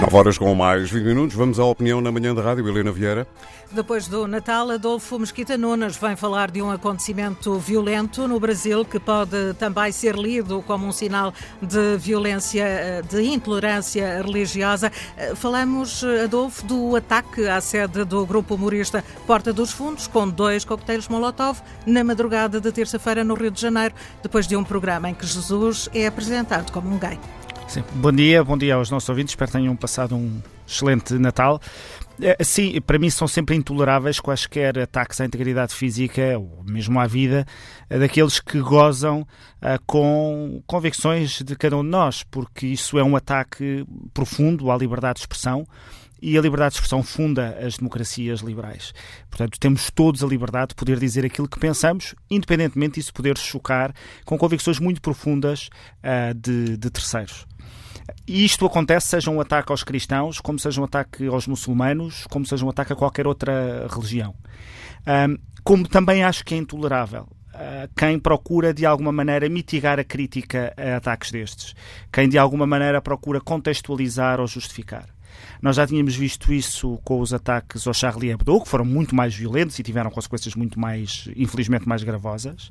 9 horas com mais 20 minutos. Vamos à opinião na manhã da rádio, Helena Vieira. Depois do Natal, Adolfo Mesquita Nunes vem falar de um acontecimento violento no Brasil que pode também ser lido como um sinal de violência, de intolerância religiosa. Falamos, Adolfo, do ataque à sede do grupo humorista Porta dos Fundos, com dois coquetéis Molotov, na madrugada de terça-feira no Rio de Janeiro, depois de um programa em que Jesus é apresentado como um gay. Sim. Bom dia, bom dia aos nossos ouvintes. Espero que tenham passado um excelente Natal. É, sim, para mim são sempre intoleráveis quaisquer ataques à integridade física ou mesmo à vida daqueles que gozam uh, com convicções de cada um de nós, porque isso é um ataque profundo à liberdade de expressão e a liberdade de expressão funda as democracias liberais. Portanto, temos todos a liberdade de poder dizer aquilo que pensamos, independentemente disso poder chocar com convicções muito profundas uh, de, de terceiros. E isto acontece seja um ataque aos cristãos, como seja um ataque aos muçulmanos, como seja um ataque a qualquer outra religião. Um, como também acho que é intolerável uh, quem procura de alguma maneira mitigar a crítica a ataques destes, quem de alguma maneira procura contextualizar ou justificar. Nós já tínhamos visto isso com os ataques ao Charlie Hebdo, que foram muito mais violentos e tiveram consequências muito mais, infelizmente, mais gravosas.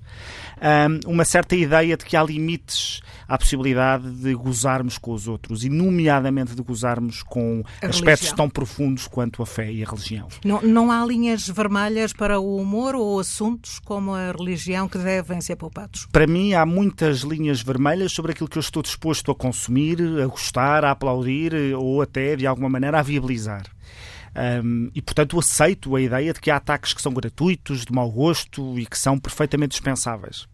Um, uma certa ideia de que há limites à possibilidade de gozarmos com os outros, e nomeadamente de gozarmos com a aspectos religião. tão profundos quanto a fé e a religião. Não, não há linhas vermelhas para o humor ou assuntos como a religião que devem ser poupados? Para mim, há muitas linhas vermelhas sobre aquilo que eu estou disposto a consumir, a gostar, a aplaudir ou até, de alguma maneira, a viabilizar. Um, e, portanto, aceito a ideia de que há ataques que são gratuitos, de mau gosto e que são perfeitamente dispensáveis.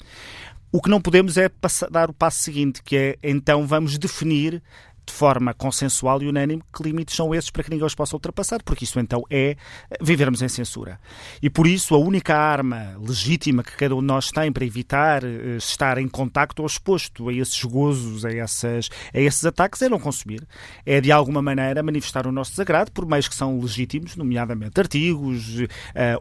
O que não podemos é dar o passo seguinte, que é então vamos definir de forma consensual e unânime que limites são esses para que ninguém os possa ultrapassar, porque isso então é vivermos em censura. E por isso a única arma legítima que cada um de nós tem para evitar uh, estar em contacto ou exposto a esses gozos, a, essas, a esses ataques, é não consumir. É de alguma maneira manifestar o nosso desagrado por meios que são legítimos, nomeadamente artigos uh,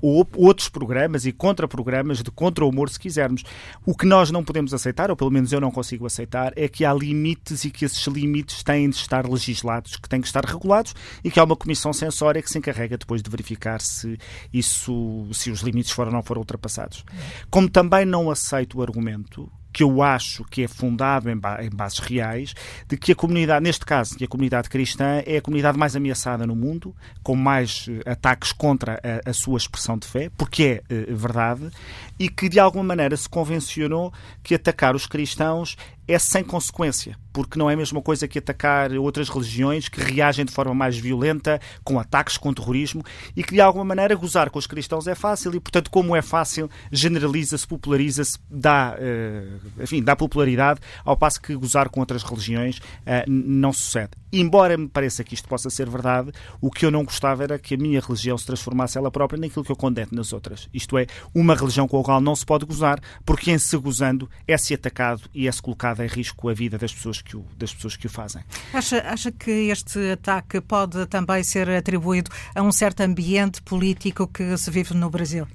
ou outros programas e contra-programas de contra-humor, se quisermos. O que nós não podemos aceitar, ou pelo menos eu não consigo aceitar, é que há limites e que esses limites têm têm de estar legislados, que têm de estar regulados e que há uma comissão censória que se encarrega depois de verificar se isso, se os limites foram ou não foram ultrapassados. Como também não aceito o argumento que eu acho que é fundado em, ba em, bases reais, de que a comunidade, neste caso, que a comunidade cristã é a comunidade mais ameaçada no mundo, com mais uh, ataques contra a, a, sua expressão de fé, porque é uh, verdade, e que de alguma maneira se convencionou que atacar os cristãos é sem consequência, porque não é a mesma coisa que atacar outras religiões que reagem de forma mais violenta, com ataques, com terrorismo, e que de alguma maneira gozar com os cristãos é fácil, e portanto, como é fácil, generaliza-se, populariza-se, dá, uh, enfim, dá popularidade, ao passo que gozar com outras religiões uh, não sucede. Embora me pareça que isto possa ser verdade, o que eu não gostava era que a minha religião se transformasse ela própria naquilo que eu condeno nas outras. Isto é, uma religião com a qual não se pode gozar, porque em se gozando é-se atacado e é-se colocado em risco a vida das pessoas que o, das pessoas que o fazem. Acha, acha que este ataque pode também ser atribuído a um certo ambiente político que se vive no Brasil?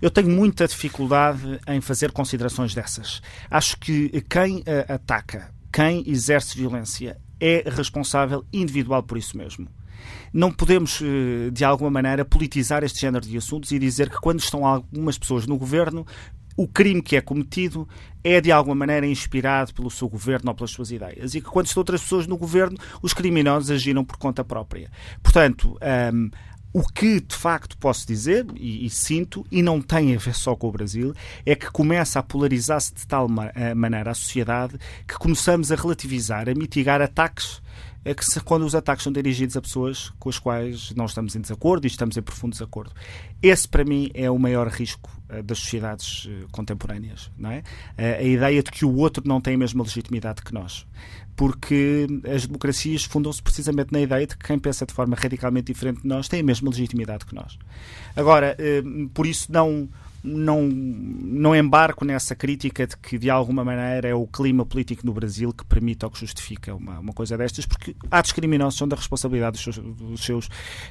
Eu tenho muita dificuldade em fazer considerações dessas. Acho que quem uh, ataca, quem exerce violência, é responsável individual por isso mesmo. Não podemos, eh, de alguma maneira, politizar este género de assuntos e dizer que quando estão algumas pessoas no governo, o crime que é cometido é de alguma maneira inspirado pelo seu governo ou pelas suas ideias e que quando estão outras pessoas no governo os criminosos agiram por conta própria. Portanto, um, o que de facto posso dizer, e, e, sinto, e não tem a ver só com o Brasil, é que começa a polarizar-se de tal ma eh, maneira a sociedade que começamos a relativizar, a mitigar ataques é que se, quando os ataques são dirigidos a pessoas com as quais não estamos em desacordo e estamos em profundo desacordo. Esse, para mim, é o maior risco uh, das sociedades uh, contemporâneas. Não é? Uh, a ideia de que o outro não tem a mesma legitimidade que nós. Porque as democracias fundam-se precisamente na ideia de que quem pensa de forma radicalmente diferente de nós tem a mesma legitimidade que nós. Agora, por isso, não não, não embarco nessa crítica de que, de alguma maneira, é o clima político no Brasil que permite ou que justifica uma, uma coisa destas, porque criminosos são da responsabilidade dos seus, dos seus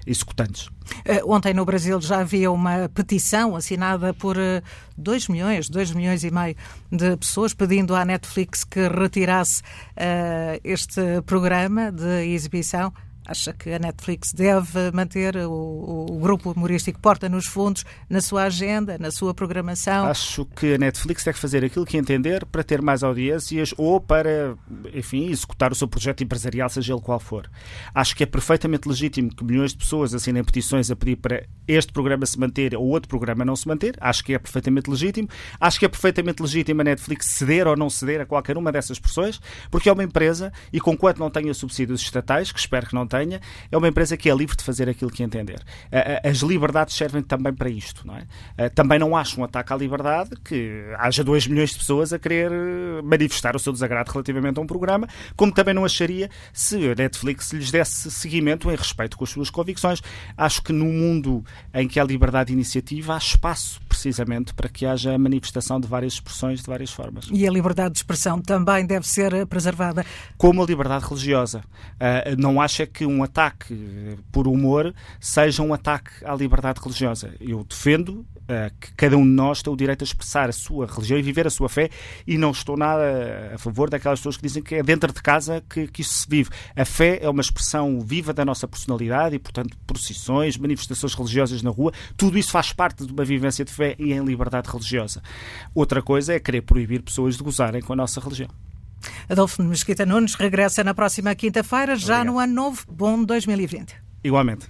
executantes. Uh, ontem no Brasil já havia uma petição assinada por 2 uh, milhões, 2 milhões e meio de pessoas pedindo à Netflix que retirasse uh, este programa de exibição Acha que a Netflix deve manter o, o, grupo humorístico Porta nos Fundos na sua agenda, na sua programação? Acho que a Netflix deve fazer aquilo que entender para ter mais audiências ou para, enfim, executar o seu projeto empresarial, seja ele qual for. Acho que é perfeitamente legítimo que milhões de pessoas assinem petições a pedir para este programa se manter ou outro programa não se manter. Acho que é perfeitamente legítimo. Acho que é perfeitamente legítimo a Netflix ceder ou não ceder a qualquer uma dessas pressões, porque é uma empresa e, conquanto não tenha subsídios estatais, que espero que não tenha, tenha, é uma empresa que é livre de fazer aquilo que entender. As liberdades servem também para isto, não é? Também não acho um ataque à liberdade que haja 2 milhões de pessoas a querer manifestar o seu desagrado relativamente a um programa, como também não acharia se a Netflix lhes desse seguimento em respeito com as suas convicções. Acho que no mundo em que há liberdade de iniciativa, há espaço precisamente para que haja manifestação de várias expressões de várias formas. E a liberdade de expressão também deve ser preservada. Como a liberdade religiosa. não acha que um ataque por humor seja um ataque à liberdade religiosa. Eu defendo uh, que cada um de nós tem o direito a expressar a sua religião e viver a sua fé e não estou nada a favor daquelas pessoas que dizem que é dentro de casa que, que isso se vive. A fé é uma expressão viva da nossa personalidade e, portanto, procissões, manifestações religiosas na rua, tudo isso faz parte de uma vivência de fé e em liberdade religiosa. Outra coisa é querer proibir pessoas de gozarem com a nossa religião. Adolfo Mesquita Nunes regressa na próxima quinta-feira, já Obrigado. no ano novo. Bom 2020. Igualmente.